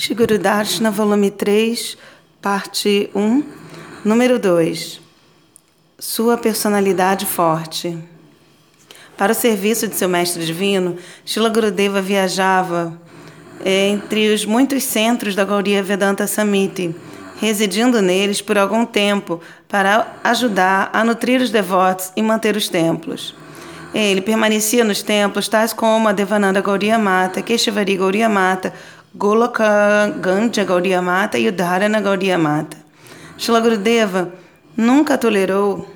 Shiguru Darshana, volume 3, parte 1, número 2. Sua personalidade forte. Para o serviço de seu mestre divino, Shila Gurudeva viajava entre os muitos centros da Gaudiya Vedanta Samiti, residindo neles por algum tempo para ajudar a nutrir os devotos e manter os templos. Ele permanecia nos templos tais como a Devananda Gaudiya Mata, Keshavari Gaudiya Mata, Goloka Gandhya Gaudiya Mata e Udharana Gaudiya Mata. Shila Gurudeva nunca tolerou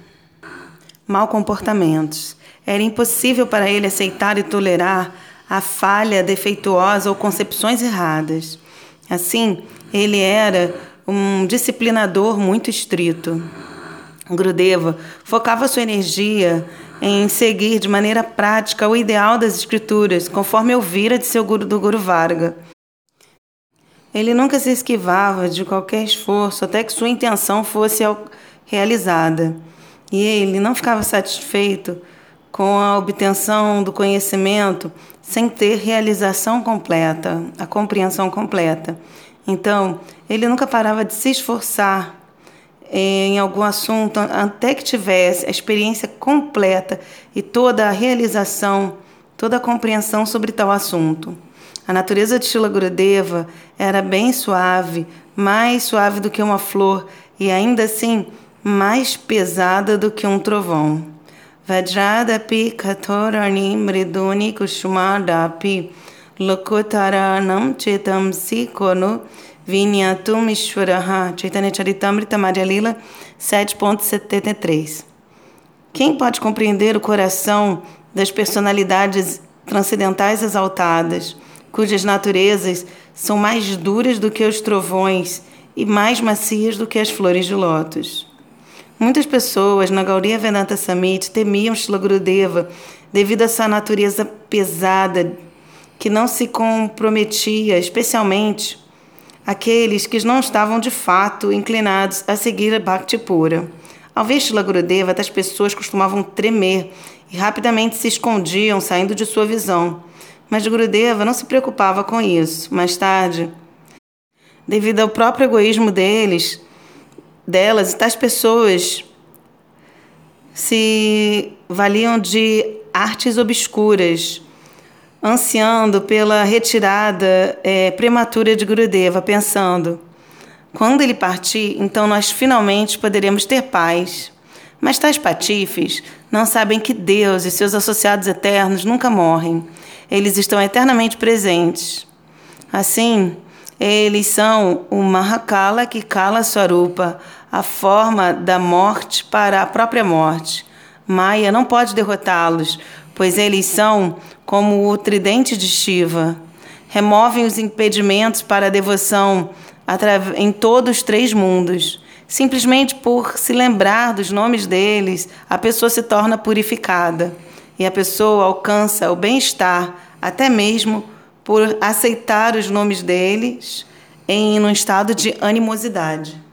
mal comportamentos. Era impossível para ele aceitar e tolerar a falha defeituosa ou concepções erradas. Assim, ele era um disciplinador muito estrito. Gurudeva focava sua energia em seguir de maneira prática o ideal das escrituras, conforme ouvira de seu guru do Guru Varga. Ele nunca se esquivava de qualquer esforço até que sua intenção fosse realizada. E ele não ficava satisfeito com a obtenção do conhecimento sem ter realização completa, a compreensão completa. Então, ele nunca parava de se esforçar em algum assunto até que tivesse a experiência completa e toda a realização, toda a compreensão sobre tal assunto. A natureza de Shila Gurudeva era bem suave, mais suave do que uma flor e ainda assim mais pesada do que um trovão. Vajradapi katorani mriduni kushumadapi lokutaranam chetam sikonu vinyatum ishwaraha Chaitanya Charitamrita Maria Lila 7.73 Quem pode compreender o coração das personalidades transcendentais exaltadas? Cujas naturezas são mais duras do que os trovões e mais macias do que as flores de lótus. Muitas pessoas na Gaudiya Vedanta Samit temiam Shila Gurudeva devido a sua natureza pesada, que não se comprometia, especialmente aqueles que não estavam de fato inclinados a seguir a Bhakti pura. Ao ver Shila Gurudeva, tais pessoas costumavam tremer e rapidamente se escondiam, saindo de sua visão. Mas Gurudeva não se preocupava com isso. Mais tarde, devido ao próprio egoísmo deles, delas, tais pessoas se valiam de artes obscuras, ansiando pela retirada é, prematura de Gurudeva, pensando: quando ele partir, então nós finalmente poderemos ter paz. Mas tais patifes não sabem que Deus e seus associados eternos nunca morrem eles estão eternamente presentes. Assim, eles são o Mahakala que cala Swarupa, a forma da morte para a própria morte. Maya não pode derrotá-los, pois eles são como o tridente de Shiva. Removem os impedimentos para a devoção em todos os três mundos. Simplesmente por se lembrar dos nomes deles, a pessoa se torna purificada e a pessoa alcança o bem-estar, até mesmo por aceitar os nomes deles em um estado de animosidade.